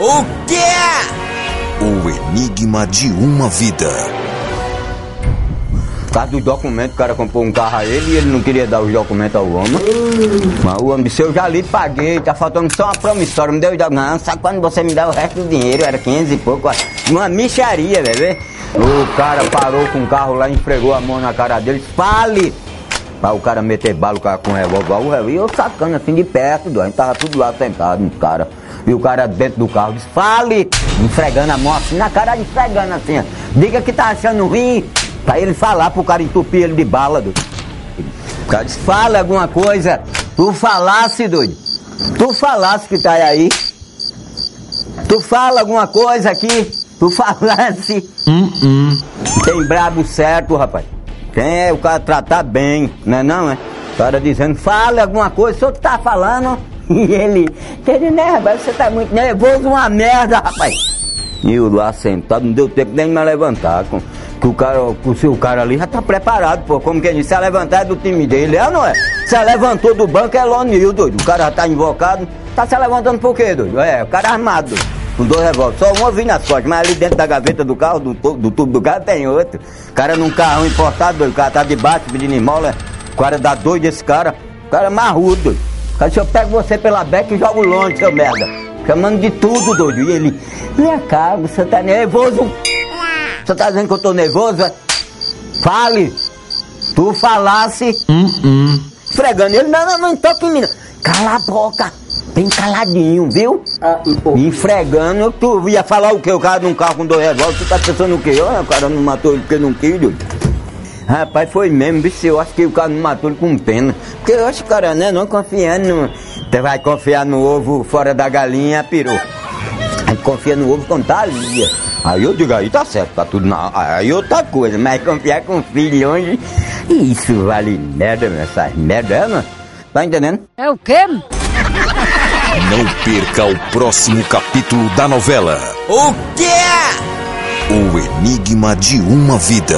O quê? O enigma de uma vida. Por causa do documento, o cara comprou um carro a ele e ele não queria dar os documentos ao homem. Mas o homem disse, eu já li, paguei, tá faltando só uma promissória, me deu os documentos. Não, sabe quando você me dá o resto do dinheiro? Era 500 e pouco, uma micharia, bebê. O cara parou com o carro lá, esfregou a mão na cara dele, fale! Pra o cara meter bala o cara com revólver, o revólver, e eu sacando assim de perto, a gente tava tudo lá sentado, no cara. E o cara dentro do carro disse, fale! Esfregando a mão assim, na cara esfregando assim, ó. Diga que tá achando ruim, pra ele falar pro cara entupir ele de bala, doido. O cara disse, fala alguma coisa. Tu falasse, doido. Tu falasse que tá aí. Tu fala alguma coisa aqui. Tu falasse. Tem brabo certo, rapaz. Tem é o cara tratar bem, né não, é? O cara dizendo, fala alguma coisa, o senhor tá falando. E ele, ele, né, rapaz, você tá muito nervoso, uma merda, rapaz. E eu lá sentado, não deu tempo nem de me levantar. Com, que o cara, o seu cara ali já tá preparado, pô. Como que ele se levantar é do time dele, é ou não é? Se levantou do banco é Lonil, doido. O cara já tá invocado. Tá se levantando por quê, doido? É, o cara armado, doido. Com dois revólveres. Só um eu vi nas costas, mas ali dentro da gaveta do carro, do, do tubo do carro, tem outro. O cara num carro importado, doido. O cara tá debaixo pedindo esmola. O cara dá doido esse cara. O cara é marrudo. O cara, se eu pego você pela beca e jogo longe, seu merda. Chamando de tudo, doido. E ele, minha cá, você tá nervoso? Você tá dizendo que eu tô nervoso? é? Fale! Tu falasse. Esfregando ele, não, não, não toque em mim. não. Cala a boca! Bem caladinho, viu? Esfregando, tu ia falar o quê? O cara num carro com dois revólveres, tu tá pensando o quê? Olha, o cara não matou ele porque não quis, doido. Rapaz, foi mesmo, bicho, eu acho que o cara não matou ele com pena. Porque eu acho que o cara, né, não confiando no... Você vai confiar no ovo fora da galinha, pirou. Aí confia no ovo quando tá ali. Aí eu digo, aí tá certo, tá tudo na. Aí outra coisa, mas confiar com filho longe, isso vale merda, meu, essa merda, é, não? Tá entendendo? É o quê? Não perca o próximo capítulo da novela O quê? O Enigma de uma Vida.